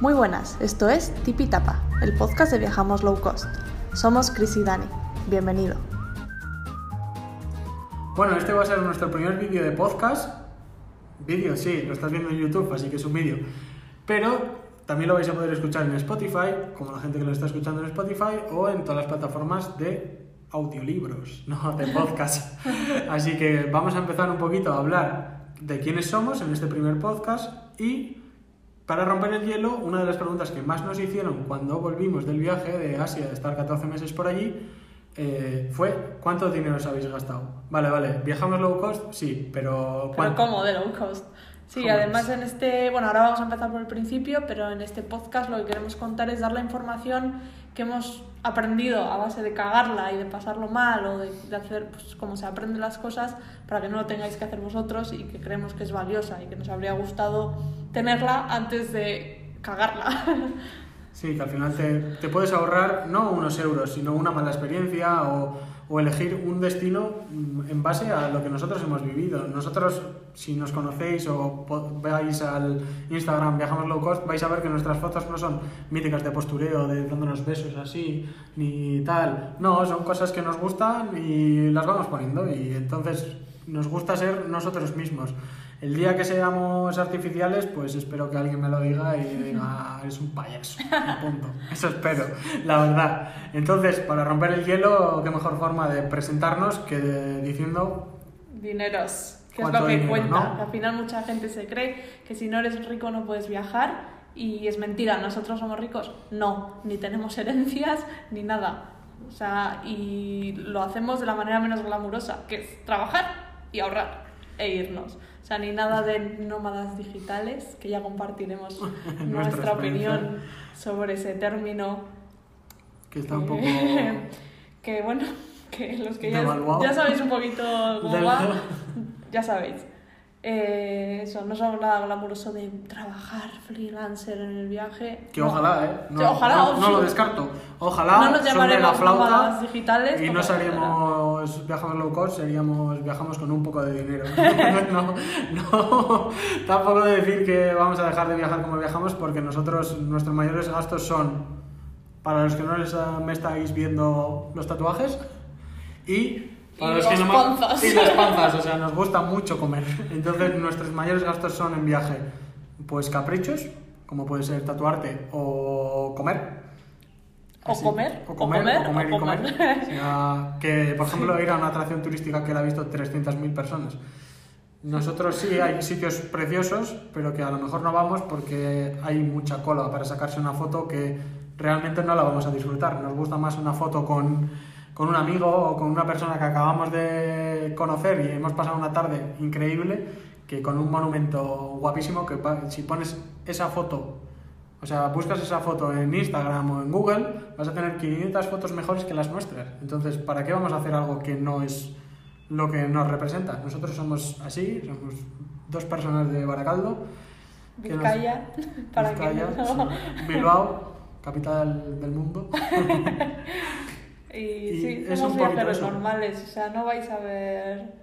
Muy buenas, esto es Tipi Tapa, el podcast de Viajamos Low Cost. Somos Chris y Dani. Bienvenido. Bueno, este va a ser nuestro primer vídeo de podcast. Vídeo, sí, lo estás viendo en YouTube, así que es un vídeo. Pero también lo vais a poder escuchar en Spotify, como la gente que lo está escuchando en Spotify, o en todas las plataformas de audiolibros, no de podcast. Así que vamos a empezar un poquito a hablar de quiénes somos en este primer podcast y para romper el hielo, una de las preguntas que más nos hicieron cuando volvimos del viaje de Asia, de estar 14 meses por allí, eh, fue ¿cuánto dinero os habéis gastado? Vale, vale, ¿viajamos low cost? Sí, pero... ¿Pero cómo de low cost? Sí, además en este, bueno, ahora vamos a empezar por el principio, pero en este podcast lo que queremos contar es dar la información que hemos aprendido a base de cagarla y de pasarlo mal o de, de hacer pues, como se aprenden las cosas para que no lo tengáis que hacer vosotros y que creemos que es valiosa y que nos habría gustado tenerla antes de cagarla. Sí, que al final te, te puedes ahorrar no unos euros, sino una mala experiencia o, o, elegir un destino en base a lo que nosotros hemos vivido. Nosotros, si nos conocéis o veáis al Instagram Viajamos Low Cost, vais a ver que nuestras fotos no son míticas de postureo, de dándonos besos así, ni tal. No, son cosas que nos gustan y las vamos poniendo y entonces nos gusta ser nosotros mismos. El día que seamos artificiales, pues espero que alguien me lo diga y diga, eres un payaso. Punto. Eso espero, la verdad. Entonces, para romper el hielo, qué mejor forma de presentarnos que diciendo... Dineros, que es lo que cuenta. al final mucha gente se cree que si no eres rico no puedes viajar y es mentira, nosotros somos ricos. No, ni tenemos herencias ni nada. O sea, y lo hacemos de la manera menos glamurosa, que es trabajar y ahorrar e irnos. O sea, ni nada de nómadas digitales, que ya compartiremos nuestra opinión sobre ese término. Que está un poco... que bueno, que los que ya, ya sabéis un poquito cómo va, ya sabéis. Eh, eso, no es nada glamuroso de trabajar freelancer en el viaje. Que ojalá, ¿eh? No, ojalá, no, lo descarto. Ojalá no nos sobre la flauta digitales y no seríamos viajamos low cost, seríamos viajamos con un poco de dinero. no, no, tampoco decir que vamos a dejar de viajar como viajamos porque nosotros, nuestros mayores gastos son, para los que no les, me estáis viendo los tatuajes, y y las panzas. Y las panzas, o sea, nos gusta mucho comer. Entonces, nuestros mayores gastos son en viaje, pues caprichos, como puede ser tatuarte o comer. O comer, o comer, o comer, y comer. O sea, que, por ejemplo, ir a una atracción turística que la ha visto 300.000 personas. Nosotros sí hay sitios preciosos, pero que a lo mejor no vamos porque hay mucha cola para sacarse una foto que realmente no la vamos a disfrutar. Nos gusta más una foto con con un amigo o con una persona que acabamos de conocer y hemos pasado una tarde increíble que con un monumento guapísimo que si pones esa foto, o sea, buscas esa foto en Instagram o en Google, vas a tener 500 fotos mejores que las nuestras. Entonces, ¿para qué vamos a hacer algo que no es lo que nos representa? Nosotros somos así, somos dos personas de Baracaldo. Vizcaya, para Vizcaya, Bilbao, capital del mundo. Y, sí, somos viajeros normales, o sea, no vais a ver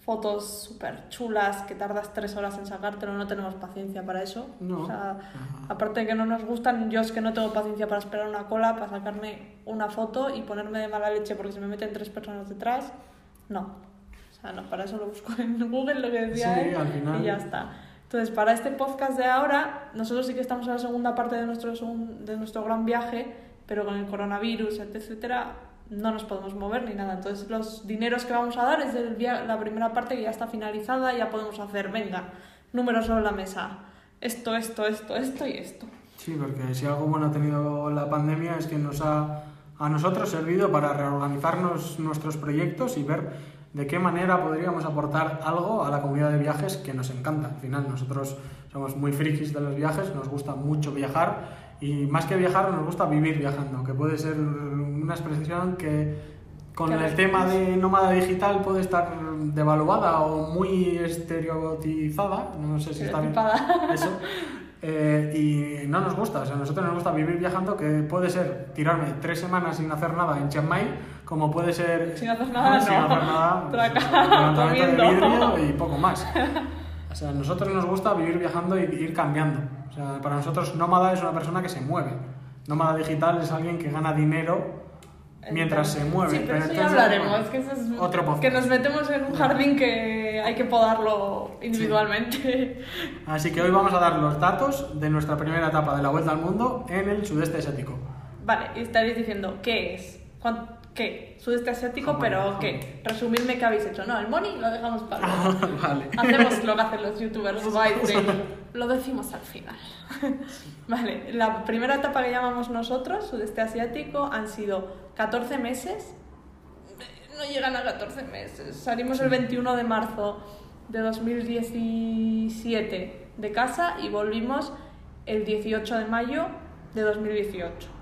fotos súper chulas que tardas tres horas en sacártelo, no tenemos paciencia para eso. No. O sea, aparte de que no nos gustan, yo es que no tengo paciencia para esperar una cola, para sacarme una foto y ponerme de mala leche porque se me meten tres personas detrás. No. O sea, no, para eso lo busco en Google, lo que decía sí, al final... y ya está. Entonces, para este podcast de ahora, nosotros sí que estamos en la segunda parte de nuestro, de nuestro gran viaje, pero con el coronavirus, etcétera, no nos podemos mover ni nada. Entonces los dineros que vamos a dar es del la primera parte que ya está finalizada, ya podemos hacer, venga, números sobre la mesa, esto, esto, esto, esto y esto. Sí, porque si algo bueno ha tenido la pandemia es que nos ha a nosotros servido para reorganizarnos nuestros proyectos y ver de qué manera podríamos aportar algo a la comunidad de viajes que nos encanta. Al final nosotros somos muy frikis de los viajes, nos gusta mucho viajar y más que viajar nos gusta vivir viajando, que puede ser una expresión que con el tema de nómada digital puede estar devaluada o muy estereotizada, no sé si está bien eso, eh, y no nos gusta, o sea, a nosotros nos gusta vivir viajando, que puede ser tirarme tres semanas sin hacer nada en Chiang Mai, como puede ser sin hacer nada, sin hacer nada, pues, levantamiento de vidrio y poco más. O sea, a nosotros nos gusta vivir viajando y ir cambiando. O sea, para nosotros nómada es una persona que se mueve. Nómada digital es alguien que gana dinero mientras se mueve. Sí, pero, eso ya hablaremos, que eso es otro que nos metemos en un jardín que hay que podarlo individualmente. Así que hoy vamos a dar los datos de nuestra primera etapa de la vuelta al mundo en el sudeste asiático. Vale, y estaréis diciendo, ¿qué es? ¿Qué? Sudeste asiático, pero ¿qué? Resumirme qué habéis hecho. No, el money lo dejamos para vale. Hacemos lo que hacen los youtubers, lo decimos al final. vale, la primera etapa que llamamos nosotros, sudeste asiático, han sido 14 meses. No llegan a 14 meses. Salimos el 21 de marzo de 2017 de casa y volvimos el 18 de mayo de 2018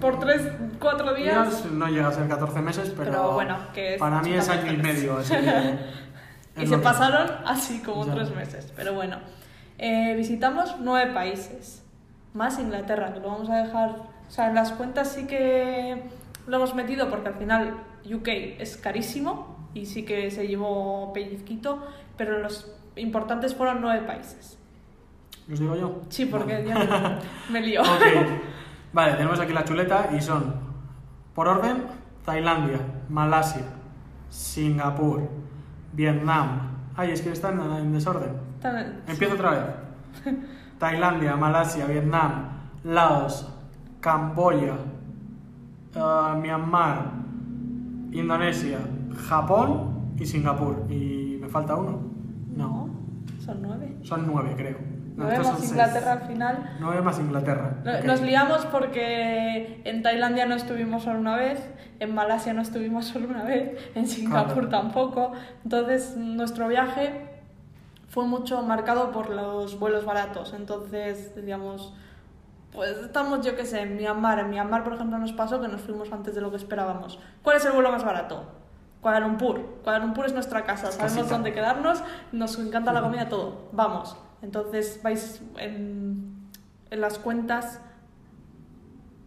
por 3, 4 días. No llega a ser 14 meses, pero, bueno, que para mí es año y medio. Así y se pasaron así como 3 meses. Pero bueno, eh, visitamos 9 países, más Inglaterra, que lo vamos a dejar. O sea, en las cuentas sí que lo hemos metido porque al final UK es carísimo y sí que se llevó pellizquito, pero los importantes fueron 9 países. ¿Los digo yo? Sí, porque ya me lío. Vale, tenemos aquí la chuleta y son, por orden, Tailandia, Malasia, Singapur, Vietnam. Ay, es que están en desorden. Empiezo otra vez. Tailandia, Malasia, Vietnam, Laos, Camboya, uh, Myanmar, Indonesia, Japón y Singapur. ¿Y me falta uno? No. Son nueve. Son nueve, creo. Nueve más Inglaterra al final. Nueve más Inglaterra. Nos liamos porque en Tailandia no estuvimos solo una vez, en Malasia no estuvimos solo una vez, en Singapur tampoco. Entonces nuestro viaje fue mucho marcado por los vuelos baratos. Entonces, digamos, pues estamos, yo qué sé, en Myanmar. En Myanmar, por ejemplo, nos pasó que nos fuimos antes de lo que esperábamos. ¿Cuál es el vuelo más barato? Kuala Lumpur. Kuala Lumpur es nuestra casa, sabemos dónde quedarnos, nos encanta la comida, todo. Vamos. Entonces vais en, en las cuentas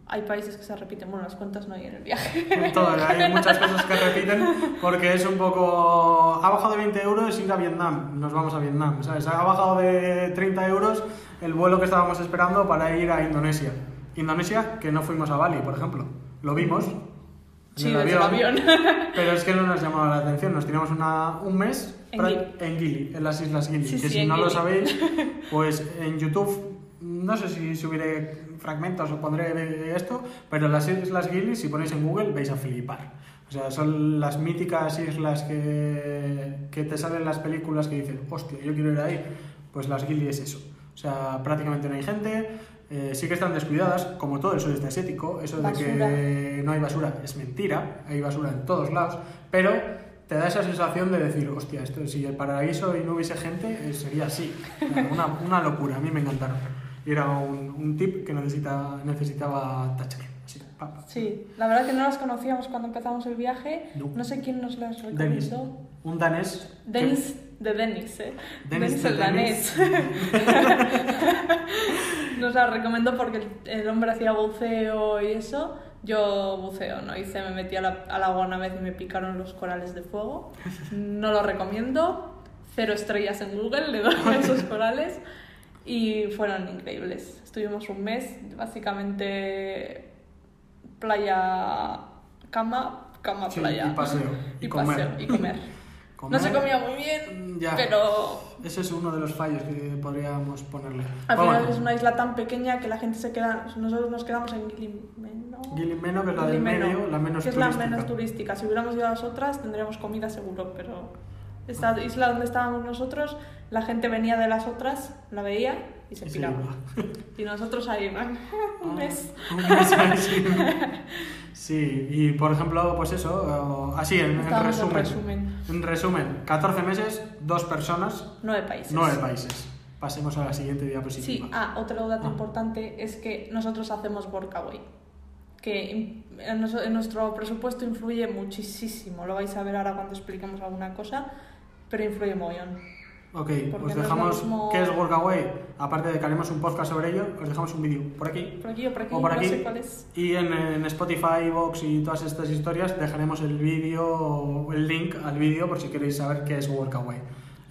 hay países que se repiten, bueno, las cuentas no hay en el viaje. hay muchas cosas que repiten porque es un poco... Ha bajado de 20 euros ir a Vietnam, nos vamos a Vietnam, ¿sabes? Ha bajado de 30 euros el vuelo que estábamos esperando para ir a Indonesia. Indonesia, que no fuimos a Bali, por ejemplo. Lo vimos. Sí, el avión, avión. Pero es que no nos llamaba la atención, nos tiramos una, un mes en Gili. En, las Islas Gili. que si no lo sabéis, pues en YouTube, no sé si subiré fragmentos o pondré esto, pero las Islas Gili, si ponéis en Google, vais a flipar. O sea, son las míticas islas que, que te salen las películas que dicen, hostia, yo quiero ir ahí. Pues las Gili es eso. O sea, prácticamente no hay gente, eh, sí que están descuidadas, como todo el sudeste asiático. Eso de que no hay basura es mentira, hay basura en todos lados, pero te da esa sensación de decir, hostia, esto, si el paraíso y no hubiese gente, eh, sería así. Una, una, locura, a mí me encantaron. Y era un, un tip que necesita, necesitaba tachar. Sí, la verdad que no las conocíamos cuando empezamos el viaje. No, sé quién nos las recomendó. Un danés. Denis, de Denis, ¿eh? Denis, el danés. nos las recomendó porque el hombre hacía buceo y eso. Yo buceo, no hice, me metí al agua una vez y me picaron los corales de fuego. No lo recomiendo. Cero estrellas en Google, le doy a esos corales. Y fueron increíbles. Estuvimos un mes, básicamente playa, cama, cama, playa. Y paseo. Y, comer. y comer. No se comía muy bien, mm, pero... Ese es uno de los fallos que podríamos ponerle. Al final es una isla tan pequeña que la gente se queda... Nosotros nos quedamos en Gilimeno. Gilimeno, que es la del medio, la menos que turística. es la menos turística. Si hubiéramos ido a las otras, tendríamos comida seguro, pero... Esta isla donde estábamos nosotros, la gente venía de las otras, la veía y se piraba. y nosotros ahí, un mes. un mes Sí, y por ejemplo, pues eso, así en, resumen, en, resumen. 14 meses, dos personas. Nueve países. Nueve países. Pasemos a la siguiente diapositiva. Sí, ah, otro dato ah. importante es que nosotros hacemos workaway, que en, nuestro presupuesto influye muchísimo. Lo vais a ver ahora cuando expliquemos alguna cosa, pero influye mogollón. Ok, os dejamos qué es Workaway. Aparte de que haremos un podcast sobre ello, os dejamos un vídeo por aquí. Por aquí o por aquí, por aquí. No sé cuál es. Y en, en Spotify, Vox y todas estas historias dejaremos el vídeo, el link al vídeo por si queréis saber qué es Workaway.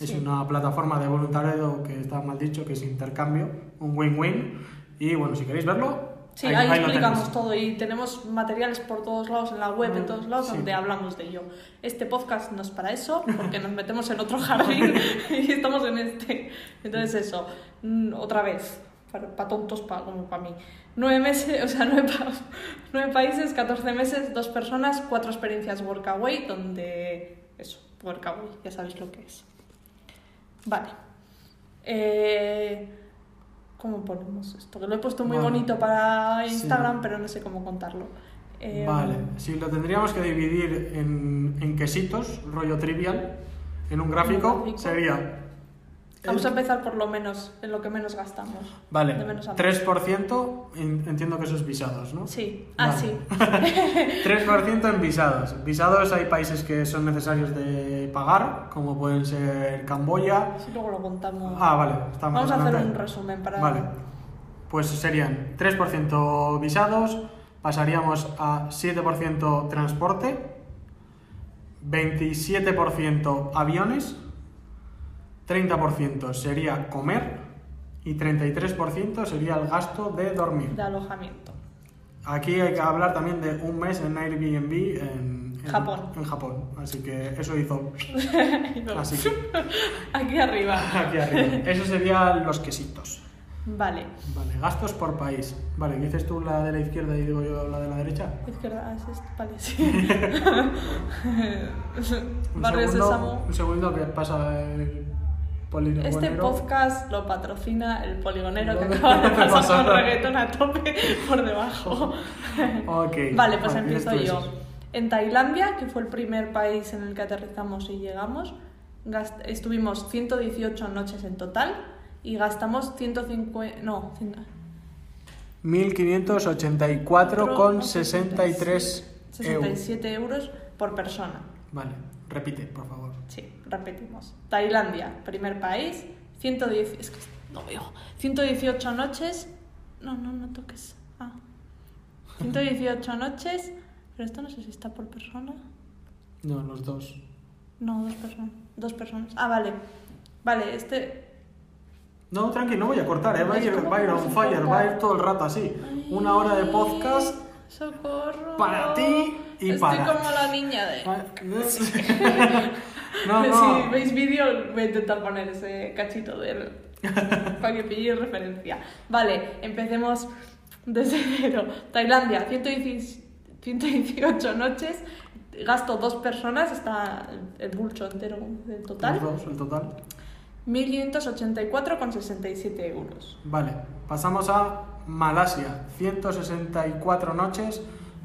Es Sí. una plataforma de voluntariado que está mal dicho, que es intercambio, un win-win. Y bueno, si queréis verlo, Sí, ahí, ahí, ahí lo explicamos todo y tenemos materiales por todos lados, en la web, en Mm, todos lados, sí. donde hablamos de ello. Este podcast no es para eso, porque nos metemos en otro jardín y estamos en este. Entonces eso, mm, otra vez, para, tontos pa- como para mí. Nueve meses, o sea, nueve, pa- nueve países, 14 meses, dos personas, cuatro experiencias Workaway, donde eso, Workaway, ya sabéis lo que es. Vale. Eh, ¿Cómo ponemos esto? Que lo he puesto muy Vale. bonito para Sí. Instagram, pero no sé cómo contarlo. Eh, Vale, si lo tendríamos que dividir en, en quesitos, rollo trivial, en un gráfico, gráfico. sería... Vamos a empezar por lo menos, en lo que menos gastamos. Vale, de menos a más. 3%, en- entiendo que eso es visados, ¿no? Sí, ah, Vale. sí. 3% en visados. Visados hay países que son necesarios de pagar, como pueden ser Camboya. Sí, luego lo contamos. Ah, vale, está más Vamos a hacer un resumen para. Vale, pues serían 3% visados, pasaríamos a 7% transporte, 27% aviones, 30% sería comer y 33% sería el gasto de dormir. De alojamiento. Aquí hay que hablar también de un mes en Airbnb en, en- Japón. En Japón. Así que eso hizo así que Aquí arriba. aquí arriba. Eso serían los quesitos. Vale. Vale, gastos por país. Vale, dices tú la de la izquierda y digo yo la de la derecha. Izquierda, ah, es este, vale, sí. Un segundo, un segundo que pasa el poligonero. Este podcast lo patrocina el poligonero que ¿Dónde acaba de pasar pasa? con reggaetón a tope por debajo. Ok. Vale, pues Vale, empiezo yo. En Tailandia, que fue el primer país en el que aterrizamos y llegamos, estuvimos 118 noches en total y gastamos 150... No, cien- 1584,63 euros. 67 euros por persona. Vale, repite, por favor. Sí, repetimos. Tailandia, primer país, 110... Es que no veo. 118 noches... No, no, no toques. Ah. 118 noches... Pero esto no sé si está por persona. No, los dos. No, dos personas. Dos personas. Ah, vale. Vale, este. No, tranqui, no voy a cortar, ¿eh? va, a ir, ¿Cómo va a ir on fire, cortar? va a ir todo el rato así. Una hora de podcast ¡Socorro! para ti y Estoy para como la niña de. No, Si veis vídeo, voy a intentar poner ese cachito de él para que pilléis referencia. Vale, empecemos desde cero. Tailandia, 118 118 noches. Gasto dos personas, está el bulcho entero del total. Los dos, el total. 1.584,67 euros. Vale, pasamos a Malasia. 164 noches,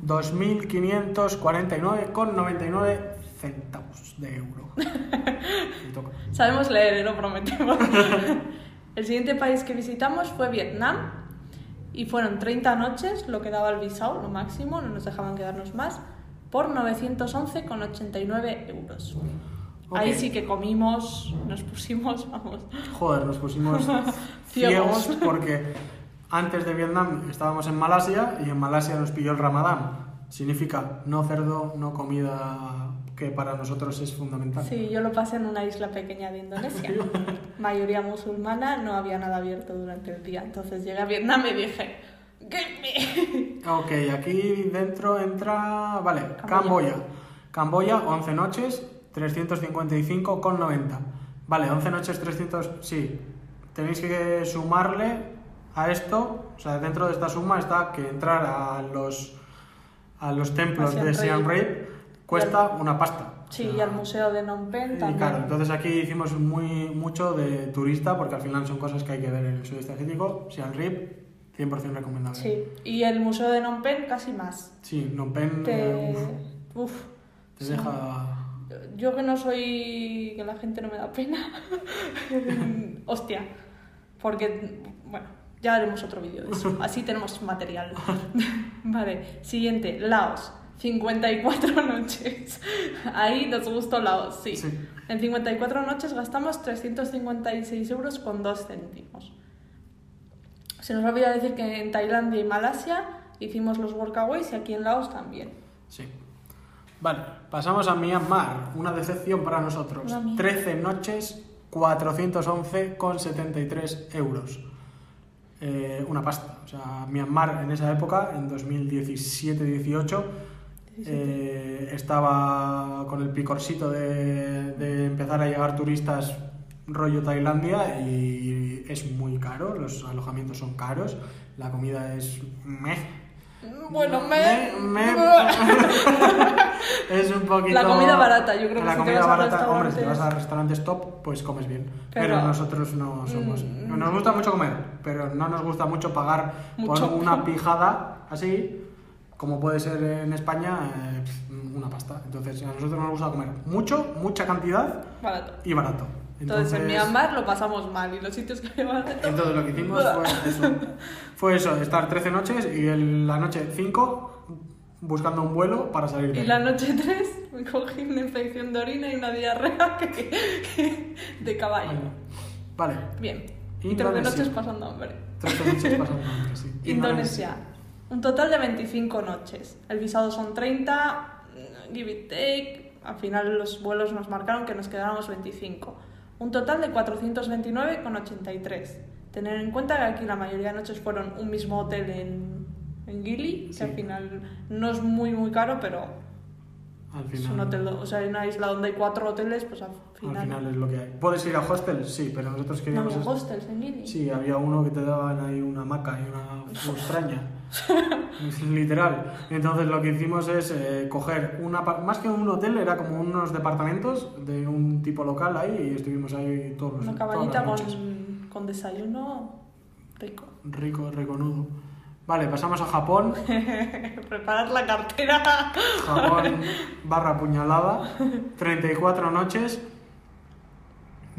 2.549,99 centavos de euro. Sabemos leer, lo prometemos. el siguiente país que visitamos fue Vietnam y fueron 30 noches, lo que daba el visado, lo máximo, no nos dejaban quedarnos más, por 911,89 euros. Ahí Ok. sí que comimos, nos pusimos, vamos. Joder, nos pusimos ciegos porque antes de Vietnam estábamos en Malasia y en Malasia nos pilló el Ramadán. Significa no cerdo, no comida que para nosotros es fundamental. Sí, yo lo pasé en una isla pequeña de Indonesia. Mayoría musulmana, no había nada abierto durante el día. Entonces llegué a Vietnam y dije, "Get me". Ok, aquí dentro entra, vale, Camboya. Camboya. Camboya, 11 noches, 355,90. Vale, 11 noches, 300, sí. Tenéis que sumarle a esto, o sea, dentro de esta suma está que entrar a los, a los templos A Siem de Siem Reap. Cuesta una pasta. Sí, y al museo de Phnom Penh también. claro, entonces aquí hicimos muy, mucho de turista porque al final son cosas que hay que ver en el sudeste asiático. Siem Reap, 100% recomendable. Sí, y el museo de Phnom Penh casi más. Sí, Phnom Penh, Te... eh, uf, Uf. te Sí. deja... Yo que no soy... que la gente no me da pena. Hostia. Porque, bueno, ya haremos otro vídeo de eso. Así tenemos material. vale, siguiente. Laos. 54 noches. Ahí nos gustó Laos, sí. Sí. En 54 noches gastamos 356 euros con 2 céntimos. Se nos olvida decir que en Tailandia y Malasia hicimos los workaways y aquí en Laos también. Sí. Vale, pasamos a Myanmar. Una decepción para nosotros. Una mierda. 13 noches, 411,73 euros. Eh, una pasta. O sea, Myanmar en esa época, en 2017-18, eh, estaba con el picorcito de, de empezar a llegar turistas rollo Tailandia y es muy caro, los alojamientos son caros, la comida es meh. Bueno, me... Me- es un poquito... La comida barata, yo creo que La si te comida vas a barata, hombre, si te vas a restaurantes top, pues comes bien. Pero, Pero- nosotros no somos... Mm. Nos gusta mucho comer, pero no nos gusta mucho pagar Mucho. por una pijada así, como puede ser en España, eh, pf, una pasta. Entonces, a nosotros nos gusta comer mucho, mucha cantidad Barato. y barato. Entonces, en Myanmar lo pasamos mal y los sitios que barato... Entonces lo que hicimos fue eso. Fue eso, estar 13 noches y en la noche 5 buscando un vuelo para salir de Y ahí. la noche 3 me cogí una infección de orina y una diarrea que- que- de caballo. Vale, Bien. Y 13 Indonesia. noches pasando hambre. 13 noches pasando hambre, sí. Indonesia. Un total de 25 noches. El visado son 30, mm, give it take. Al final los vuelos nos marcaron que nos quedáramos 25. Un total de 429,83. Tener en cuenta que aquí la mayoría de noches fueron un mismo hotel en, en Gili, que Sí. al final no es muy muy caro, pero Al es final, un hotel, o sea, hay una isla donde hay cuatro hoteles, pues al final... al final es lo que hay. ¿Puedes ir a hostel? Sí, pero nosotros no queríamos... es- hostels en Gili. Sí, había uno que te daban ahí una hamaca y una extraña. Literal. Entonces lo que hicimos es eh, coger una... Más que un hotel, era como unos departamentos de un tipo local ahí y estuvimos ahí todos los Una todas cabañita con, con desayuno rico. Rico, reconudo. Vale, pasamos a Japón. Preparar la cartera. Japón barra puñalada. 34 noches.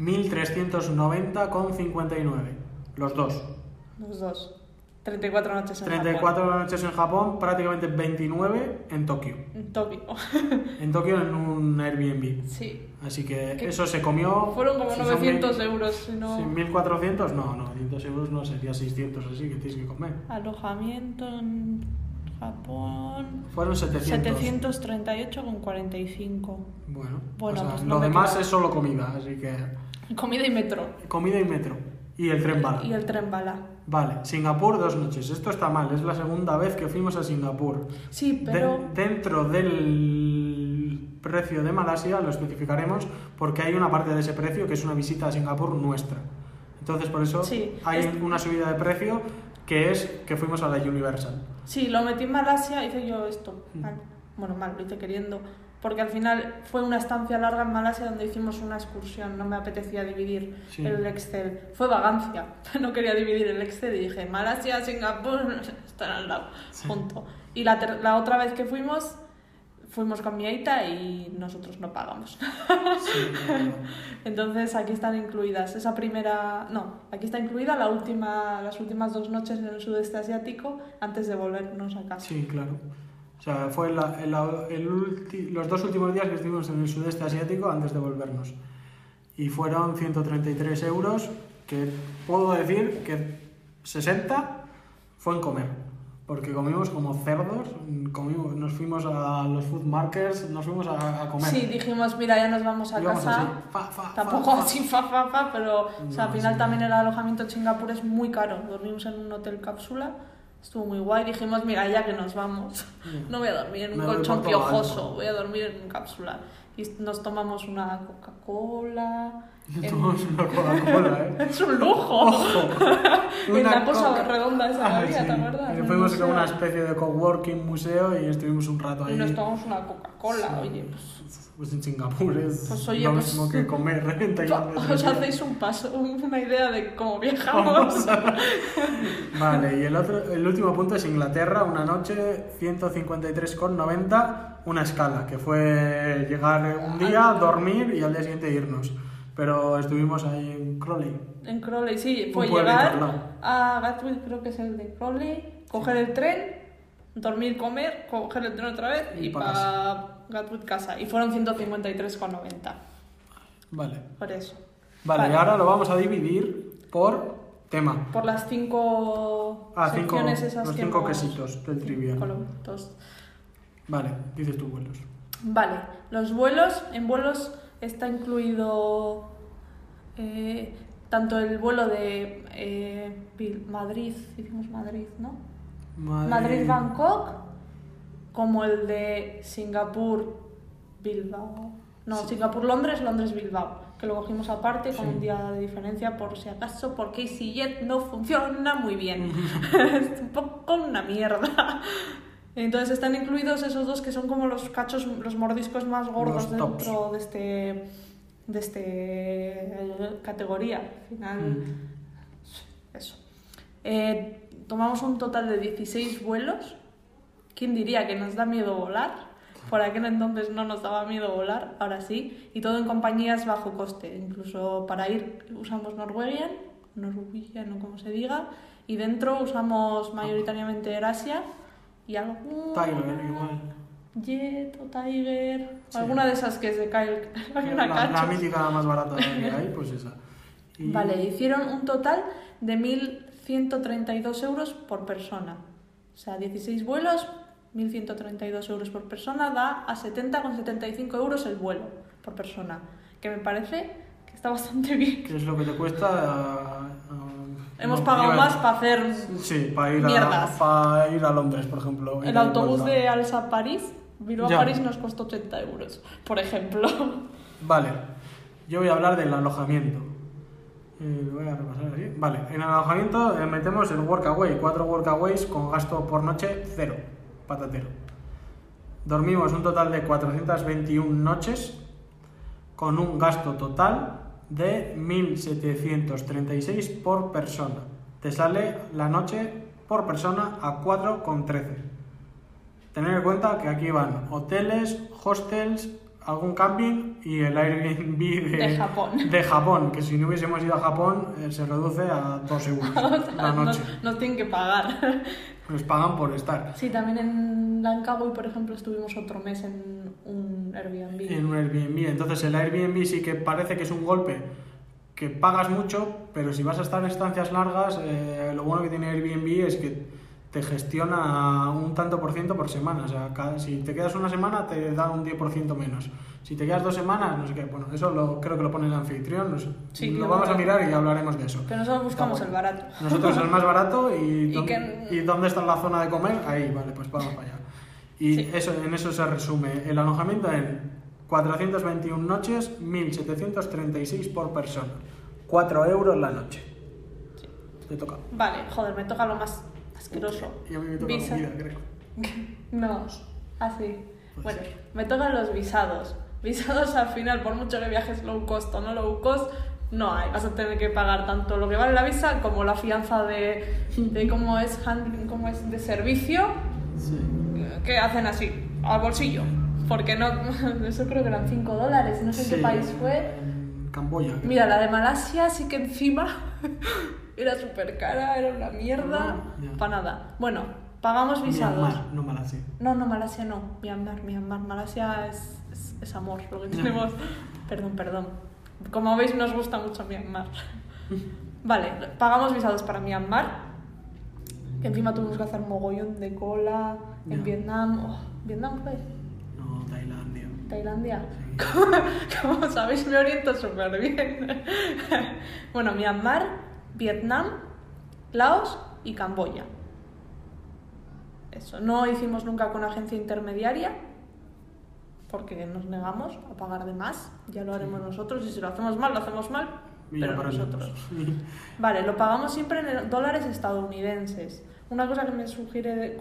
1390,59. Los dos. Los dos. 34 noches en 34 noches en Japón, prácticamente 29 en Tokio. Japón. En Tokio. En Tokio en un Airbnb. Sí. Así que ¿Qué? eso se comió. Fueron como si son 900 mil- euros, si no... si 1400, no, 900 euros no, sería 600 así que tienes que comer. Alojamiento en Japón... Fueron 700. 738,45. Bueno, Bueno, o sea, pues lo demás queda- es solo comida, así que Comida y metro. comida y metro. Y el tren bala. Y el tren bala. Vale, Singapur dos noches. Esto está mal, es la segunda vez que fuimos a Singapur. Sí, De- pero... dentro del precio de Malasia lo especificaremos porque hay una parte de ese precio que es una visita a Singapur nuestra. Entonces por eso Sí, hay es- una subida de precio que es que fuimos a la Universal. Sí, lo metí en Malasia, hice yo esto. Mm. Mal. Bueno, mal, lo hice queriendo. Porque al final fue una estancia larga en Malasia donde hicimos una excursión. No me apetecía dividir Sí. el Excel. Fue vagancia. No quería dividir el Excel y dije, Malasia, Singapur, están al lado. Sí. Punto. Y la, ter- la otra vez que fuimos, fuimos con mi Aita y nosotros no pagamos. Sí, claro. Entonces aquí están incluidas esa primera, no, aquí está incluida la última, las últimas dos noches en el sudeste asiático antes de volvernos a casa. Sí, claro. O sea, fue la- el- el los dos últimos días que estuvimos en el sudeste asiático antes de volvernos. Y fueron 133 euros, que puedo decir que 60 fue en comer. Porque comimos como cerdos, comimos, nos fuimos a los food markets, nos fuimos a, a comer. Sí, dijimos, mira, ya nos vamos a casa. así, fa, fa, Tampoco fa. así, fa, fa, fa, pero o sea, al No, final sí. también el alojamiento en Singapur es muy caro. Dormimos en un hotel cápsula, estuvo muy guay. Dijimos, mira, ya que nos vamos, no voy a dormir en un Me colchón piojoso, voy a dormir en cápsula. Y nos tomamos una Coca-Cola. En- Tomamos una Coca-Cola, ¿eh? Es un lujo. en Una la cosa redonda esa Ah, había, sí. ¿te acuerdas? Y En Fuimos el a una museo. especie de coworking museo y estuvimos un rato ahí. Y nos tomamos una Coca-Cola, Sí. oye, pues, Pues en Singapur es Pues oye, lo pues- mismo que comer en Tailandia. os hacéis un paso, una idea de cómo viajamos. Vale, y el, otro, el último punto es Inglaterra, una noche, 153,90, una escala, que fue llegar un día, dormir y al día siguiente irnos. Pero estuvimos ahí en Crowley. En Crowley, sí, fue llegar a Gatwick, creo que es el de Crowley, coger el tren, dormir, comer, coger el tren otra vez Y y, pa' para Gatwick casa. Y fueron 153,90. Vale. Por eso. Vale, Vale. y ahora lo vamos a dividir por tema. Por las cinco Ah, cinco, esas los que cinco quesitos del trivial. Vale, dices tus vuelos. Vale, los vuelos, en vuelos está incluido eh, tanto el vuelo de eh, Madrid, hicimos Madrid, ¿no? Madrid-Bangkok, como el de Singapur-Bilbao. No, Singapur-Londres, Londres-Bilbao, que lo cogimos aparte con Sí. un día de diferencia por si acaso, porque EasyJet no funciona muy bien. es un poco una mierda. Entonces están incluidos esos dos que son como los cachos, los mordiscos más gordos Los tops. dentro de este de este eh, categoría. Al final, Mm. eso. Eh, tomamos un total de 16 vuelos. ¿Quién diría que nos da miedo volar? Por aquel entonces no nos daba miedo volar, ahora sí. Y todo en compañías bajo coste. Incluso para ir usamos Norwegian, Norwegian o como se diga. Y dentro usamos mayoritariamente Erasia y. Tiger, igual. Jet o Tiger, Sí. alguna de esas que se cae el, La, la mítica más barata que hay, pues esa. Y- Vale, hicieron un total de 1.132 euros por persona. O sea, 16 vuelos, 1.132 euros por persona, da a 70,75 euros el vuelo por persona. Que me parece que está bastante bien. ¿Qué es lo que te cuesta? ah, ah, Hemos no, pagado a- más para hacer Sí, para ir, a, Mierdas. para ir a Londres, por ejemplo. el autobús de Alsa a París. Bilbao a París nos costó 80 euros, por ejemplo. Vale, yo voy a hablar del alojamiento. Eh, voy a repasar aquí. Vale, en el alojamiento eh, metemos el workaway, cuatro workaways con gasto por noche cero, patatero. Dormimos un total de 421 noches con un gasto total de 1.736 por persona. Te sale la noche por persona a 4,13. Tener en cuenta que aquí van hoteles, hostels, algún camping y el Airbnb de, De Japón. de Japón, que si no hubiésemos ido a Japón eh, se reduce a 2 euros la nos, noche. nos tienen que pagar. Nos pagan por estar Sí, también en Langkawi, por ejemplo, estuvimos otro mes en un Airbnb. en un Airbnb. Entonces el Airbnb sí que parece que es un golpe que pagas mucho, pero si vas a estar en estancias largas, eh, lo bueno que tiene Airbnb es que te gestiona un tanto por ciento por semana. O sea, cada- si te quedas una semana te da un 10% menos. Si te quedas dos semanas, no sé qué. Bueno, eso lo, creo que lo pone el anfitrión. no sé. Sí, lo vamos a mirar y hablaremos de eso. Pero nosotros buscamos el barato. Nosotros el más barato y, Y dónde- que- y dónde está la zona de comer, ahí, vale, pues vamos para allá. Y Sí. eso, en eso se resume el alojamiento en 421 noches, 1.736 por persona. 4 euros la noche. Te toca. Vale, joder, me toca lo más asqueroso. Y a mí me toca Visa. comida, creo. No, así. Pues Bueno, sí. me tocan los visados. Visados al final, por mucho que viajes low cost o no low cost, no hay. Vas a tener que pagar tanto lo que vale la visa como la fianza de, de cómo es handling, cómo es de servicio, Sí. que hacen así, al bolsillo. Porque no, eso creo que eran 5 dólares, no sé Sí, qué país fue. Camboya. Mira, la de Malasia sí que encima era súper cara, era una mierda, para nada. Bueno, pagamos visados. Myanmar, no Malasia. No, no, Malasia no, Myanmar, Myanmar, Malasia es, es, es amor, lo que tenemos. Perdón, perdón. Como veis, nos gusta mucho Myanmar. Vale, pagamos visados para Myanmar, que encima tuvimos que hacer mogollón de cola en. Vietnam. Oh, ¿Vietnam fue? No, Tailandia. ¿Tailandia? Sí. Como sabéis, me oriento súper bien. bueno, Myanmar, Vietnam, Laos y Camboya. Eso, no hicimos nunca con agencia intermediaria porque nos negamos a pagar de más. Ya lo haremos nosotros y si lo hacemos mal, lo hacemos mal, pero para nosotros. Vale, lo pagamos siempre en dólares estadounidenses. Una cosa que me sugiere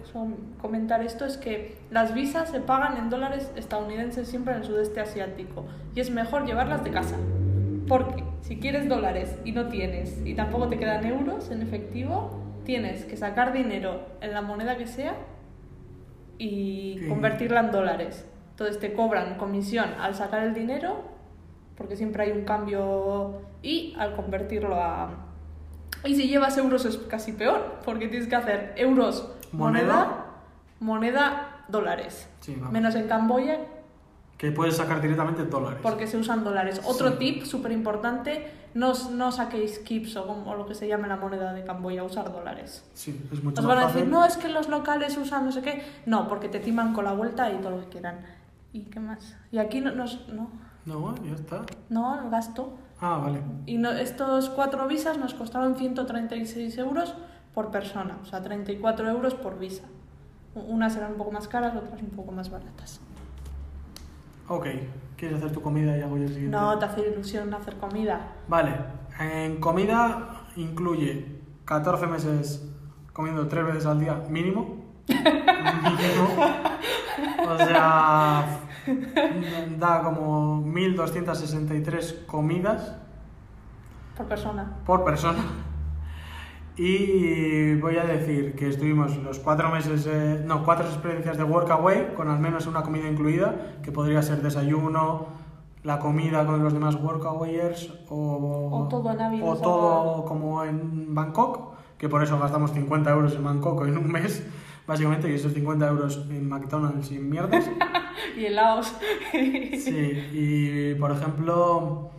comentar esto es que las visas se pagan en dólares estadounidenses siempre en el sudeste asiático y es mejor llevarlas de casa. Porque si quieres dólares y no tienes y tampoco te quedan euros en efectivo, tienes que sacar dinero en la moneda que sea y convertirla en dólares. Entonces te cobran comisión al sacar el dinero, porque siempre hay un cambio, y al convertirlo a... Y si llevas euros es casi peor, porque tienes que hacer euros moneda, moneda, dólares. Sí. Menos en Camboya, Que puedes sacar directamente dólares. porque se usan dólares. Otro Sí. tip súper importante, no, no saquéis kips o, o lo que se llame la moneda de Camboya, usar dólares. Sí, es mucho Os van a decir, fácil. no, es que los locales usan no sé qué. No, porque te timan con la vuelta y todo lo que quieran. ¿Y qué más? Y aquí no, nos- no, No, ya está. no, el gasto. Ah, vale. Y no, estos cuatro visas nos costaron 136 euros por persona, o sea, 34 euros por visa. Unas eran un poco más caras, otras un poco más baratas. Ok, ¿quieres hacer tu comida y hago yo el siguiente? No, te hace ilusión hacer comida. Vale, en comida incluye 14 meses comiendo tres veces al día mínimo. mínimo. O sea, da como 1263 comidas Por persona. por persona. Y voy a decir que estuvimos los cuatro meses, eh, no, cuatro experiencias de Workaway con al menos una comida incluida, que podría ser desayuno, la comida con los demás Workawayers o, O todo en o todo como en Bangkok, que por eso gastamos 50 euros en Bangkok en un mes, básicamente, y esos 50 euros en McDonald's y en mierdas. Y helados. Sí, y por ejemplo,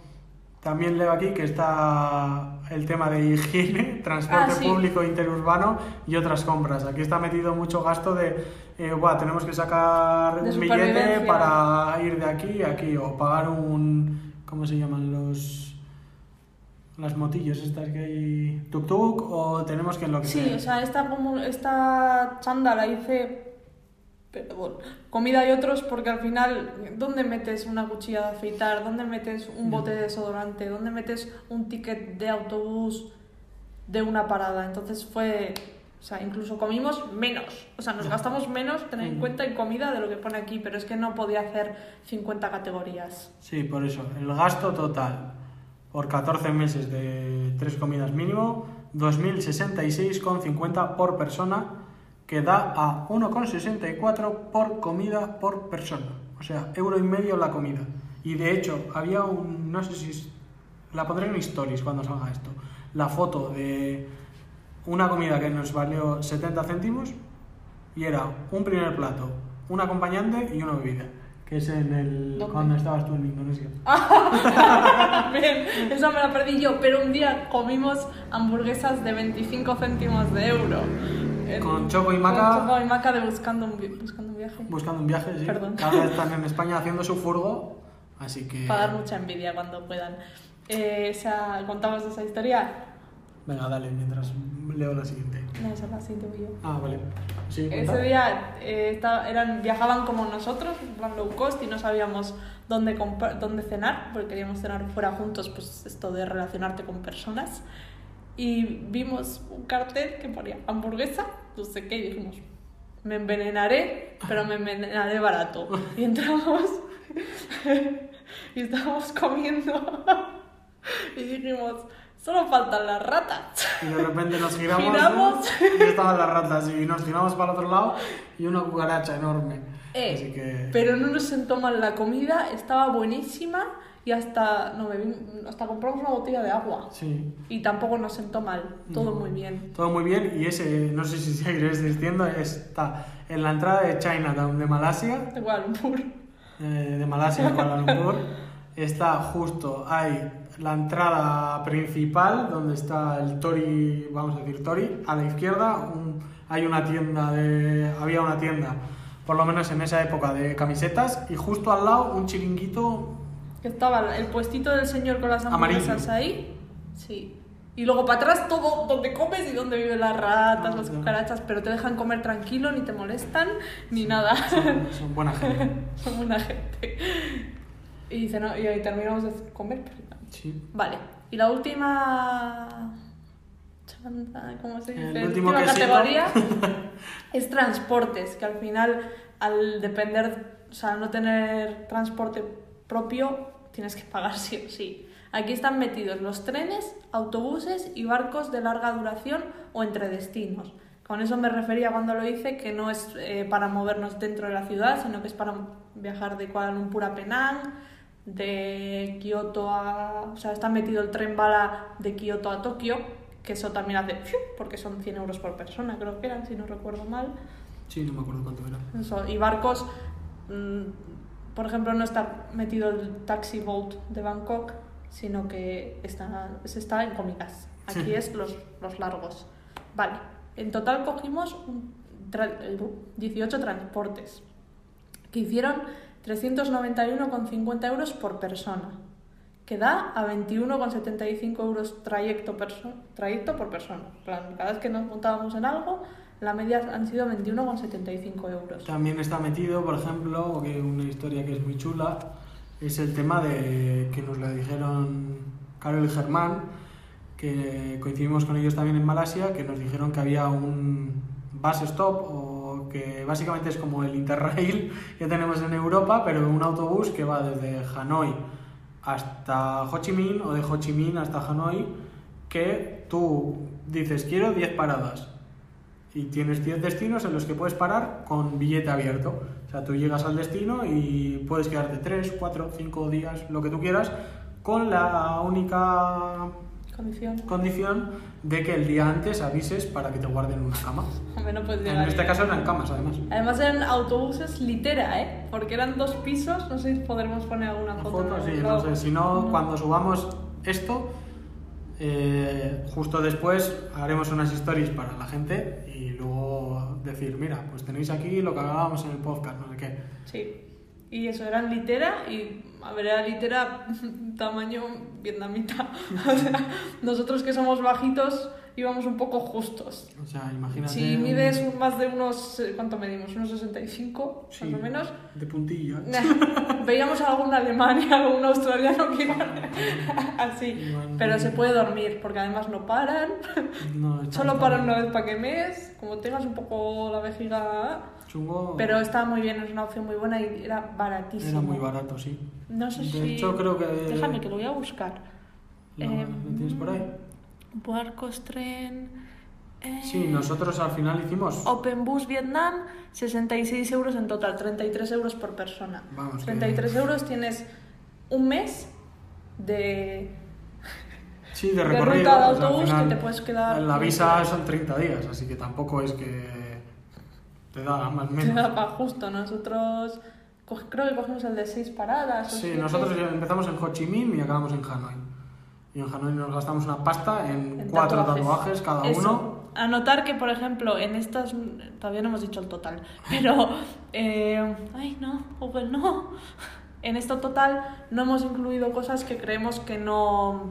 también leo aquí que está el tema de higiene, transporte Ah, sí. público interurbano y otras compras. Aquí está metido mucho gasto de, eh, "Buah, tenemos que sacar un billete para ir de aquí a aquí, o pagar un, ¿cómo se llaman los...? Las motillos estas que hay, tuk-tuk, o tenemos que lo que Sí, sea. o sea, esta, como, esta chanda la hice, pero bueno, comida y otros, porque al final, ¿dónde metes una cuchilla de afeitar? ¿Dónde metes un bote de desodorante? ¿Dónde metes un ticket de autobús de una parada? Entonces fue, o sea, incluso comimos menos, o sea, nos gastamos menos, tener en Mm. cuenta en comida de lo que pone aquí, pero es que no podía hacer 50 categorías. Sí, por eso. El gasto total por 14 meses de tres comidas mínimo, 2.066,50 por persona, que da a 1,64 por comida por persona. O sea, euro y medio la comida. Y de hecho, había un, no sé si la pondré en stories cuando salga esto, la foto de una comida que nos valió 70 céntimos y era un primer plato, un acompañante y una bebida. Que es en el. ¿Dónde? cuando estabas tú en Indonesia. Bien, esa me la perdí yo, pero un día comimos hamburguesas de 25 céntimos de euro. Con choco y con maca. choco y maca de buscando un, buscando un viaje. Buscando un viaje, sí. Perdón. Ahora están en España haciendo su furgo, así que. Para dar mucha envidia cuando puedan. Eh, esa, ¿Contamos esa historia? Venga, dale, mientras leo la siguiente. No, esa la siguiente voy yo. Ah, vale. Sí. Ese día eh, estaba- eran, viajaban como nosotros, plan low cost, y no sabíamos dónde, dónde cenar, porque queríamos cenar fuera juntos, pues esto de relacionarte con personas. Y vimos un cartel que ponía hamburguesa, no sé qué, y dijimos, me envenenaré, pero me envenenaré barato. Y entramos y estábamos comiendo y dijimos, solo faltan las ratas. Y de repente nos giramos. Giramos. Y estaban las ratas. Y nos giramos para el otro lado y una cucaracha enorme. Eh, así que. Pero no nos sentó mal la comida, estaba buenísima y hasta, no, hasta compramos una botella de agua. Sí. Y tampoco nos sentó mal, todo No. muy bien. Todo muy bien. Y ese, no sé si seguiré existiendo, está en la entrada de Chinatown de Malasia. De Kuala Lumpur. eh, de Malasia a Kuala Lumpur. Está justo, hay la entrada principal donde está el Tori, vamos a decir Tori, a la izquierda un- hay una tienda de, había una tienda, por lo menos en esa época, de camisetas y justo al lado un chiringuito, Que estaba el puestito del señor con las hamburguesas Amarillo. ahí. Sí. Y luego para atrás todo donde comes y donde viven las ratas, Ah, las cucarachas, pero te dejan comer tranquilo, ni te molestan, ni nada. son, son buena gente. Son buena gente. Y, dice, no, y ahí terminamos de comer. Sí. Vale, y la última. ¿Cómo se dice? El último última categoría es transportes, que al final, al depender, o sea, no tener transporte propio, tienes que pagar sí o sí. Aquí están metidos los trenes, autobuses y barcos de larga duración o entre destinos. Con eso me refería cuando lo hice, que no es eh, para movernos dentro de la ciudad, sino que es para viajar de Kuala Lumpur a Penang, de Kioto a... O sea, está metido el tren bala de Kioto a Tokio, que eso también hace... porque son 100 euros por persona, creo que eran, si no recuerdo mal. Sí, no me acuerdo cuánto era. Eso, y barcos, mm, por ejemplo, no está metido el taxi boat de Bangkok, sino que está, se está en comidas. Aquí Sí. es los, los largos. Vale, en total cogimos tra- eh, 18 transportes que hicieron 391,50 euros por persona, que da a 21,75 euros trayecto, trayecto por persona. Cada vez que nos montábamos en algo, la media han sido 21,75 euros. También está metido, por ejemplo, una historia que es muy chula, es el tema de que nos lo dijeron Carol y Germán, que coincidimos con ellos también en Malasia, que nos dijeron que había un bus stop o que básicamente es como el Interrail que tenemos en Europa, pero un autobús que va desde Hanoi hasta Ho Chi Minh o de Ho Chi Minh hasta Hanoi, que tú dices quiero 10 paradas y tienes 10 destinos en los que puedes parar con billete abierto. O sea, tú llegas al destino y puedes quedarte 3, 4, 5 días, lo que tú quieras, con la única condición. condición de que el día antes avises para que te guarden una cama. en este caso eran camas, además. Además eran autobuses litera, ¿eh? Porque eran dos pisos, no sé si podremos poner alguna foto. foto sí, no sé, si no, cuando subamos esto eh, justo después haremos unas stories para la gente y luego decir, mira, pues tenéis aquí lo que hablábamos en el podcast, no sé qué. Sí. Y eso, eran litera y, a ver, era litera tamaño vietnamita. o sea, nosotros que somos bajitos íbamos un poco justos. O sea, imagínate... Si mides más de unos... ¿Cuánto medimos? ¿Unos 65? más o menos. de puntilla. Veíamos a algún alemán y algún australiano que así. Pero se puede dormir, porque además no paran. Solo paran una vez para que mes. Como tengas un poco la vejiga pero está muy bien, es una opción muy buena y era baratísimo. Era muy barato, sí. No sé de si. hecho, creo que. Déjame que lo voy a buscar. ¿Lo, tienes por ahí? Barcos, tren. Eh... Sí, nosotros al final hicimos. Open Bus Vietnam, 66 euros en total, 33 euros por persona. Vamos, 33 euros tienes un mes de. Sí, de recorrido. De ruta de autobús que te puedes quedar. La visa son 30 días, así que tampoco es que te da más menos. Te da para justo. Nosotros creo que cogimos el de seis paradas. Sí, nosotros empezamos en Ho Chi Minh y acabamos en Hanoi. Y en Hanoi nos gastamos una pasta en, cuatro tatuajes, cada uno. Anotar que, por ejemplo, en estas. Todavía no hemos dicho el total. Pero. Eh, ay, no, Google no. En esto total no hemos incluido cosas que creemos que no.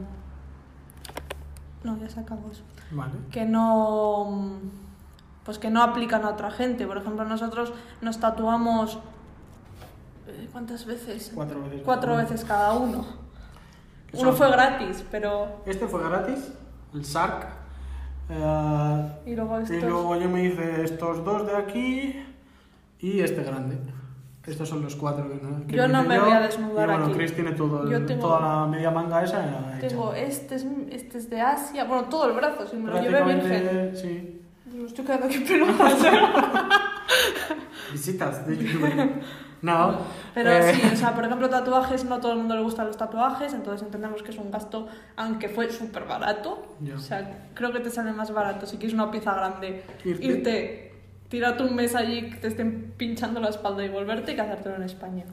No, ya se acabó eso. Vale. Que no pues que no aplican a otra gente. Por ejemplo, nosotros nos tatuamos eh, ¿cuántas veces? Cuatro veces. Cuatro veces cada uno. Uno fue gratis, pero... Este fue gratis, el SARC. Eh, y, luego y luego yo me hice estos dos de aquí y este grande. Estos son los cuatro que, Yo no me voy a desnudar y, bueno, aquí. Chris tiene todo toda la media manga esa. Tengo este es, este es de Asia, bueno, todo el brazo, si me lo llevé virgen. Sí. Me estoy quedando aquí pelotas. Visitas de YouTube. No. Pero eh. sí, o sea, por ejemplo, tatuajes, no a todo el mundo le gustan los tatuajes, entonces entendemos que es un gasto, aunque fue súper barato. O sea, creo que te sale más barato si quieres una pieza grande. Irte. irte tirarte un mes allí que te estén pinchando la espalda y volverte que hacértelo en España.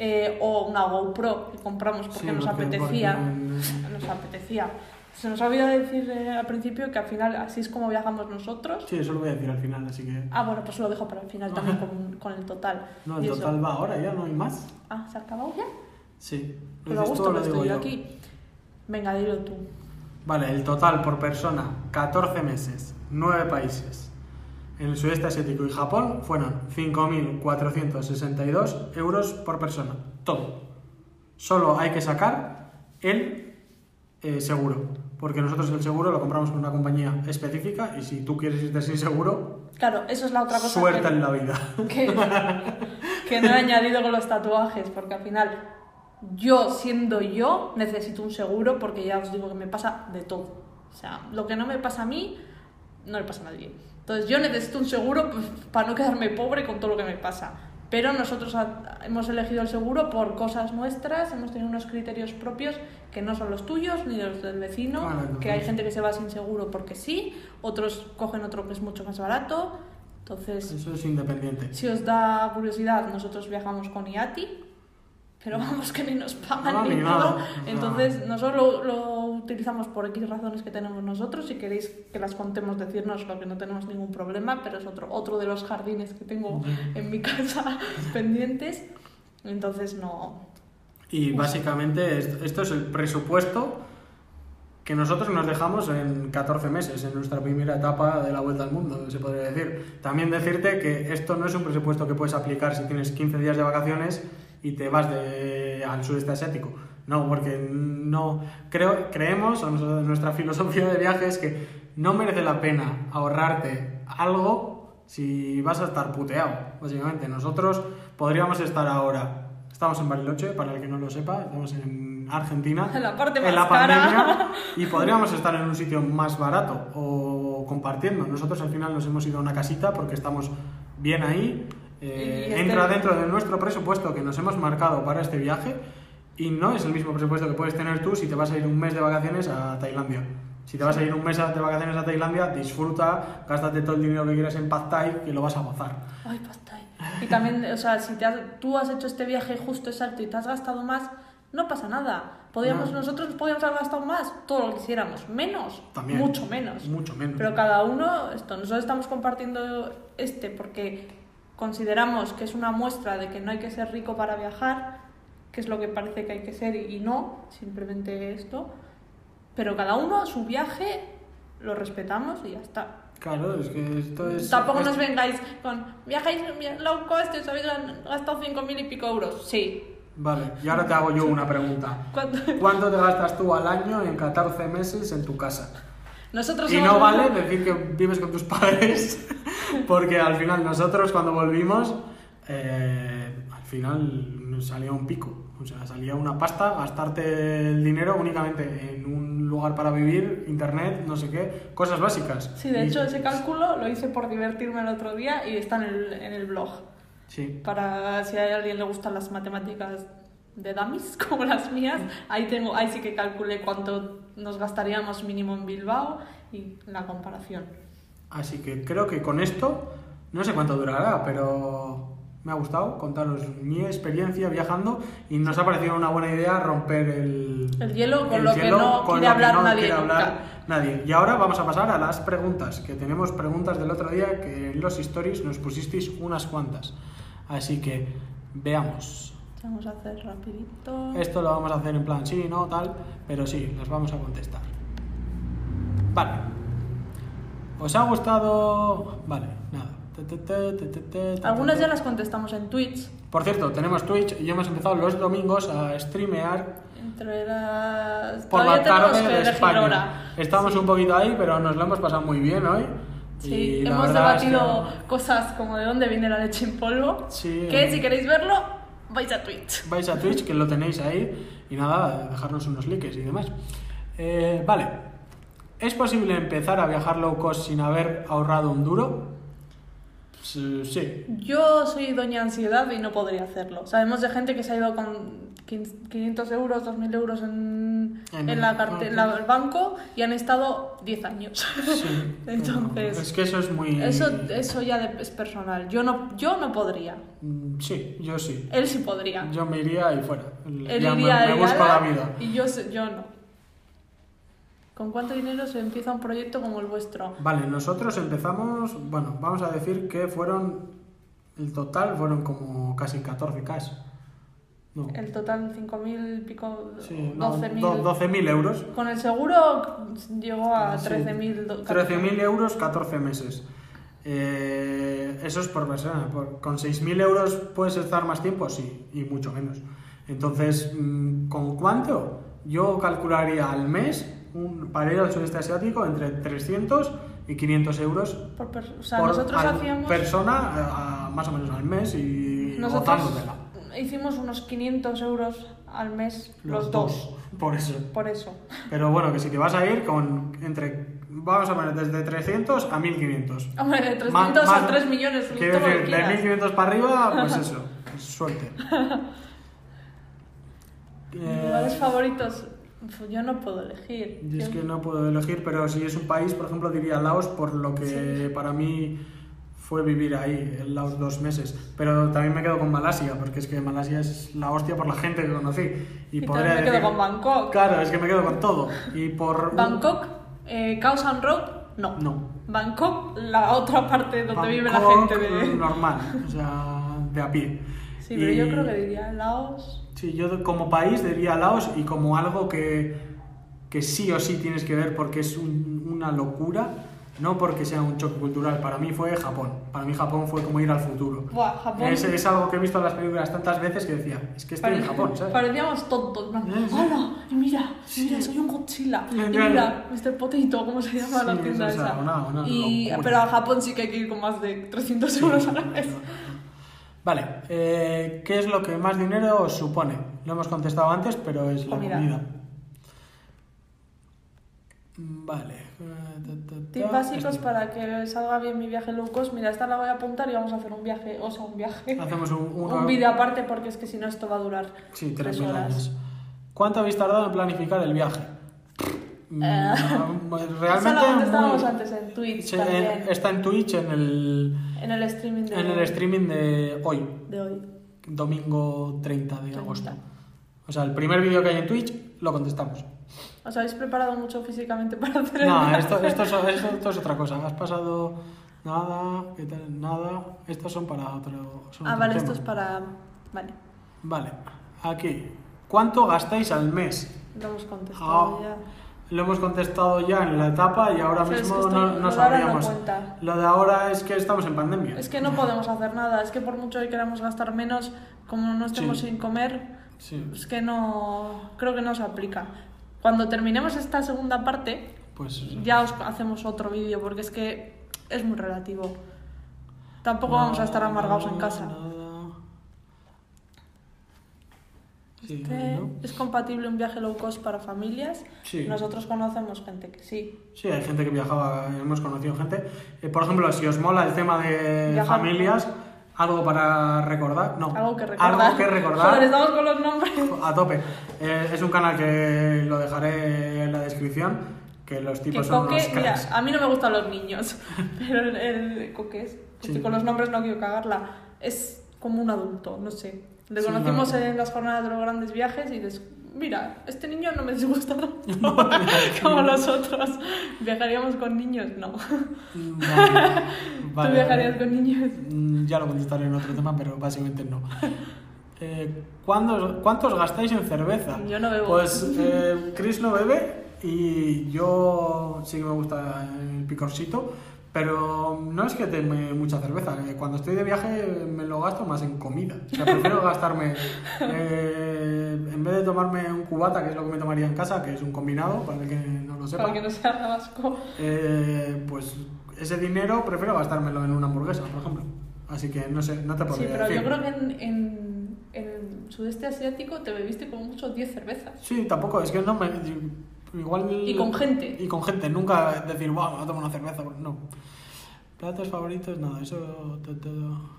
Eh, o una GoPro que compramos porque nos apetecía. Nos apetecía. Se nos ha olvidado decir eh, al principio que al final así es como viajamos nosotros. Sí, eso lo voy a decir al final, así que... Ah, bueno, pues lo dejo para el final también con, con el total. No, el total va ahora ya, no hay más. Ah, ¿se ha acabado ya? Sí. Pero a gusto lo estoy yo aquí. Venga, dilo tú. Vale, el total por persona, 14 meses, 9 países. En el sudeste asiático y Japón fueron 5.462 euros por persona. Todo. Solo hay que sacar el eh, seguro porque nosotros el seguro lo compramos con una compañía específica y si tú quieres irte sin seguro, claro, eso es la otra cosa. Suerte en la vida. Que, no he añadido con los tatuajes, porque al final yo siendo yo necesito un seguro porque ya os digo que me pasa de todo. O sea, lo que no me pasa a mí, no le pasa a nadie. Entonces yo necesito un seguro pues, para no quedarme pobre con todo lo que me pasa. Pero nosotros hemos elegido el seguro por cosas nuestras, hemos tenido unos criterios propios que no son los tuyos ni los del vecino, que hay gente que se va sin seguro porque sí, otros cogen otro que es mucho más barato. Entonces, eso es independiente. Si os da curiosidad, nosotros viajamos con IATI pero vamos que ni nos pagan ni, nada. Entonces, nosotros lo, utilizamos por X razones que tenemos nosotros. Si queréis que las contemos, decirnos lo que no tenemos ningún problema, pero es otro, otro de los jardines que tengo en mi casa pendientes. Entonces, no. Y básicamente esto es el presupuesto que nosotros nos dejamos en 14 meses, en nuestra primera etapa de la vuelta al mundo, se podría decir. También decirte que esto no es un presupuesto que puedes aplicar si tienes 15 días de vacaciones y te vas de, al sudeste asiático. No, porque no creo, creemos, o nuestra filosofía de viaje es que no merece la pena ahorrarte algo si vas a estar puteado, básicamente. Nosotros podríamos estar ahora Estamos en Bariloche, para el que no lo sepa, estamos en Argentina. En la parte más en la pandemia, y podríamos estar en un sitio más barato o compartiendo. Nosotros al final nos hemos ido a una casita porque estamos bien ahí. Eh, este entra dentro de nuestro presupuesto que nos hemos marcado para este viaje y no es el mismo presupuesto que puedes tener tú si te vas a ir un mes de vacaciones a Tailandia. Si te vas a ir un mes de vacaciones a Tailandia, disfruta, gástate todo el dinero que quieras en Pad Thai, que lo vas a gozar. Ay, Pad Thai. Y también, o sea, si te tú has hecho este viaje justo exacto y te has gastado más, no pasa nada. Podríamos, Nosotros podríamos haber gastado más, todo lo que quisiéramos. Menos, También, mucho menos. Mucho menos. Pero cada uno, esto, nosotros estamos compartiendo este porque consideramos que es una muestra de que no hay que ser rico para viajar, que es lo que parece que hay que ser y no, simplemente esto. Pero cada uno, su viaje, lo respetamos y ya está. Claro, es que esto es... Tampoco nos vengáis con, viajáis low cost y os habéis gastado 5.000 y pico euros. Sí. Vale, y ahora te hago yo una pregunta. ¿Cuánto, te gastas tú al año en 14 meses en tu casa? Nosotros y no vale decir que vives con tus padres, porque al final nosotros cuando volvimos, eh, al final salía un pico. O sea, salía una pasta, gastarte el dinero únicamente en un lugar para vivir, internet, no sé qué, cosas básicas. Sí, de hecho ese cálculo lo hice por divertirme el otro día y está en el, en el blog. Sí. Para si a alguien le gustan las matemáticas de dummies como las mías, ahí, tengo, ahí sí que calculé cuánto nos gastaríamos mínimo en Bilbao y la comparación. Así que creo que con esto, no sé cuánto durará, pero me ha gustado contaros mi experiencia viajando y nos ha parecido una buena idea romper el, el hielo con lo que no quiere hablar nadie. nadie. Y ahora vamos a pasar a las preguntas, que tenemos preguntas del otro día que en los stories nos pusisteis unas cuantas. Así que veamos. Vamos a hacer rapidito. Esto lo vamos a hacer en plan sí, no, tal, pero sí, las vamos a contestar. Vale. ¿Os ha gustado? Vale, nada. Algunas ya las contestamos en Twitch. Por cierto, tenemos Twitch y hemos empezado los domingos a streamear. Entre las. Por la tarde de España. Estamos un poquito ahí, pero nos lo hemos pasado muy bien hoy. Sí, hemos debatido cosas como de dónde viene la leche en polvo. Sí. Que si queréis verlo, vais a Twitch. Vais a Twitch, que lo tenéis ahí. Y nada, dejarnos unos likes y demás. Eh, vale. ¿Es posible empezar a viajar low cost sin haber ahorrado un duro? Sí. Yo soy doña ansiedad y no podría hacerlo. Sabemos de gente que se ha ido con 500 euros, 2.000 euros en, en, la cartera, el banco y han estado 10 años. Sí, Entonces. Es que eso es muy. Eso, eso ya es personal. Yo no, yo no podría. Mm, sí, yo sí. Él sí podría. Yo me iría y fuera. Él ya iría me, me busco la vida. Y yo, yo no. ¿Con cuánto dinero se empieza un proyecto como el vuestro? Vale, nosotros empezamos, bueno, vamos a decir que fueron, el total fueron como casi 14K. No. El total 5.000 pico, sí, 12.000 12 euros. Con el seguro llegó a 13.000 13.000 euros 14 meses. Eh, eso es por persona. con 6.000 euros puedes estar más tiempo, sí, y mucho menos. Entonces, mm, ¿con cuánto? Yo calcularía al mes un, para ir al sudeste asiático entre 300 y 500 euros por, o sea, nosotros hacíamos... persona más o menos al mes y nosotros hicimos unos 500 euros al mes los, dos. Por eso. Por eso. Pero bueno, que si te vas a ir con entre vamos a poner desde 300 a 1500. Hombre, de 300 a 3 millones. Quiero decir, de 1500 para arriba, pues eso, suerte. ¿Lugares favoritos? Pues yo no puedo elegir. Y es que no puedo elegir, pero si es un país, por ejemplo, diría Laos, por lo que para mí fue vivir ahí, en Laos dos meses. Pero también me quedo con Malasia, porque es que Malasia es la hostia por la gente que conocí. Y, también me quedo con Bangkok. Claro, es que me quedo con todo. Y por... Bangkok, eh, Khao San Road, no. No. Bangkok, la otra parte donde vive la gente de... normal, o sea, de a pie. Sí, pero yo creo que diría Laos. Sí, yo como país diría Laos y como algo que, que sí o sí tienes que ver porque es un- una locura, no porque sea un choque cultural. Para mí fue Japón. Para mí Japón fue como ir al futuro. Buah, Japón. Es, es algo que he visto en las películas tantas veces que decía, es que estoy en Pare- Japón, ¿sabes? Parecíamos tontos. en sí. ¡Hola! Y mira, Sí. mira, soy un Godzilla. Y mira, Mr. Potato, ¿cómo se llama la Sí, tienda o sea, esa? una- una y, pero a Japón sí que hay que ir con más de 300 euros a la vez. Vale, eh, ¿qué es lo que más dinero os supone? Lo hemos contestado antes, pero es la Comida. comida. Vale. eh. Tips básicos Este. para que salga bien mi viaje cost. Mira, esta la voy a apuntar y vamos a hacer un viaje, o sea, un viaje. Hacemos un, uno- Un vídeo aparte porque es que si no esto va a durar Sí, tres 3.000 horas. años. ¿Cuánto habéis tardado en planificar el viaje? Mm, Eh, Esa realmente la contestábamos muy- antes en Twitch Sí, también. en- está en Twitch en el, En el streaming de, en el streaming de hoy, de hoy. domingo 30 de 30. agosto. O sea, el primer vídeo que hay en Twitch lo contestamos. ¿Os habéis preparado mucho físicamente para hacer No, esto, esto, es, esto- esto es otra cosa. Has pasado nada, ¿qué tal? Nada. Estos son para otro. son Ah, otro vale, tema. esto es para... Vale, Vale, aquí. ¿Cuánto gastáis al mes? lo hemos contestado Ah, ya. Lo hemos contestado ya en la etapa y ahora Sí, es que mismo estoy- no, no sabríamos. Lo de ahora es que estamos en pandemia. Es que no podemos hacer nada, es que por mucho que queramos gastar menos, como no estemos Sí. sin comer, Sí, es que no... Creo que no se aplica. Cuando terminemos esta segunda parte, pues. ya os hacemos otro vídeo, porque es que es muy relativo. Tampoco vamos a estar amargados en casa. Nada. Sí, Este ¿no? ¿Es compatible un viaje low cost para familias? Sí. Nosotros conocemos gente que sí. Sí, hay gente que viajaba, hemos conocido gente. Eh, por ejemplo, si os mola el tema de Viajar. familias, algo para recordar. No, Algo que recordar. Algo que recordar. Joder, estamos con los nombres. A tope. Eh, es un canal que lo dejaré en la descripción. Que los Que tipos son Coque, unos mira, a mí no me gustan los niños, pero el, el Coque es, Sí. estoy con los nombres no quiero cagarla, es como un adulto, no sé. Le conocimos no. en las jornadas de los grandes viajes y dices, mira, este niño no me disgusta tanto como los otros. ¿Viajaríamos con niños? No. Vale, ¿Tú viajarías con niños? Mm, Ya lo contestaré en otro tema, pero básicamente no. Eh, ¿cuándo- ¿Cuántos gastáis en cerveza? Yo no bebo. Pues eh, Chris no bebe y yo sí que me gusta el picorcito, pero no es que tome mucha cerveza. eh, Cuando estoy de viaje me lo gasto más en comida. O sea, prefiero gastarme, eh, en vez de tomarme un cubata, que es lo que me tomaría en casa, que es un combinado, para el que no lo sepa, Para que no sea vasco. eh, pues ese dinero prefiero gastármelo en una hamburguesa, por ejemplo. Así que no sé, no te Sí, podría pero decir. yo creo que en, en, en el sudeste asiático te bebiste como mucho 10 cervezas. Sí, tampoco, es que no me. Igual. Y con gente. Y con gente, nunca decir, wow, me voy a tomar una cerveza. No. Platos favoritos, nada, eso. todo.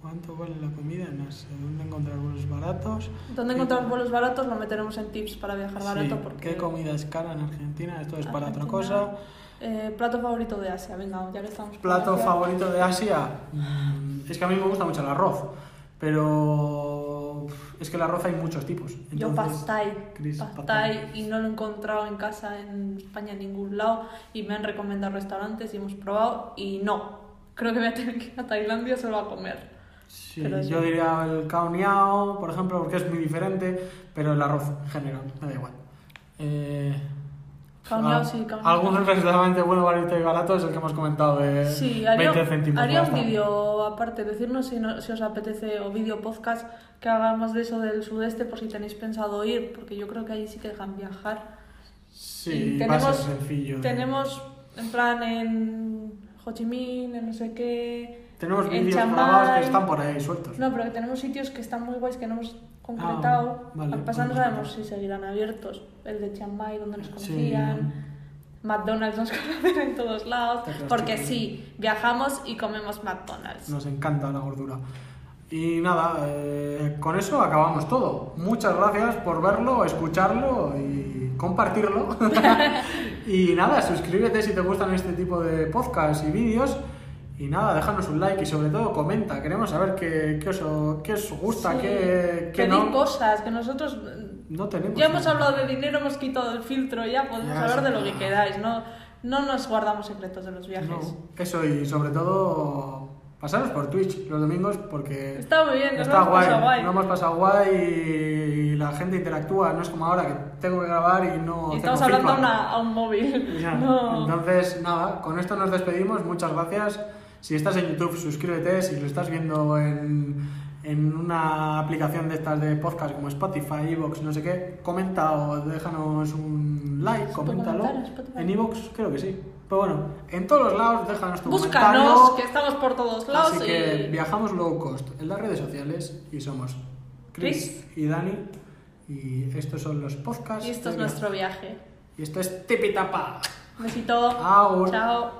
¿Cuánto vale la comida? No sé. ¿Dónde encontrar vuelos baratos? ¿Dónde encontrar vuelos baratos? Lo meteremos en tips para viajar barato. Sí, porque ¿Qué comida es cara en Argentina? Esto es para otra cosa. Eh, plato favorito de Asia, venga, ya que estamos. Plato favorito de Asia. mm, Es que a mí me gusta mucho el arroz. Pero. Es que el arroz hay muchos tipos. Yo Entonces, Chris, thai, thai. y no lo he encontrado en casa en España en ningún lado y me han recomendado restaurantes y hemos probado y no. Creo que voy a tener que ir a Tailandia solo a comer. Sí, Pero yo diría el kauniao, por ejemplo, porque es muy diferente, pero el arroz en general, me da igual. Eh, Kauniao ah, sí, kauniao. Algún restaurante bueno, barato y barato es el que hemos comentado de Sí, haría, 20 céntimos. haría un vídeo aparte, decirnos si, no- si os apetece o vídeo podcast que hagamos de eso del sudeste por si tenéis pensado ir, porque yo creo que ahí sí que dejan viajar. Sí, Y va a ser tenemos- sencillo. Tenemos en plan en Ho Chi Minh, en no sé qué. Tenemos en vídeos grabados que están por ahí sueltos. No, pero que tenemos sitios que están muy guays que no hemos concretado. Ah, vale, Lo que pasa no sabemos si seguirán abiertos. El de Chiang Mai, donde nos Sí. conocían. McDonald's nos conocen en todos lados. Porque sí. sí, viajamos y comemos McDonald's. Nos encanta la gordura. Y nada, eh, con eso acabamos todo. Muchas gracias por verlo, escucharlo y compartirlo. y nada, suscríbete si te gustan este tipo de podcasts y vídeos. Y nada, déjanos un like y sobre todo comenta. Queremos saber qué, qué, os, qué os gusta, Sí. qué, qué no. cosas que nosotros. No tenemos. Ya hemos hablado de dinero, hemos quitado el filtro, ya podemos Ya, hablar de lo que queráis. No, no nos guardamos secretos de los viajes. No, eso y sobre todo pasaros por Twitch los domingos porque Está muy bien, nos está hemos guay, guay. no hemos pasado guay y la gente interactúa, no es como ahora que tengo que grabar y no Y estamos hablando a, una- a un móvil. Ya. No. Entonces, nada, con esto nos despedimos. Muchas gracias. Si estás en YouTube, suscríbete. Si lo estás viendo en, en una aplicación de estas de podcast como Spotify, Evox, no sé qué, comenta o déjanos un like, ¿Se puede coméntalo. en Evox, creo que sí. Pero bueno, en todos los lados, déjanos tu Búscanos, comentario. que estamos por todos lados. Así que y... viajamos low cost en las redes sociales y somos Chris, y Dani. Y estos son los podcasts. y esto es nuestro viaje. Y esto es Tipitapa. Besito. Agur. Chao.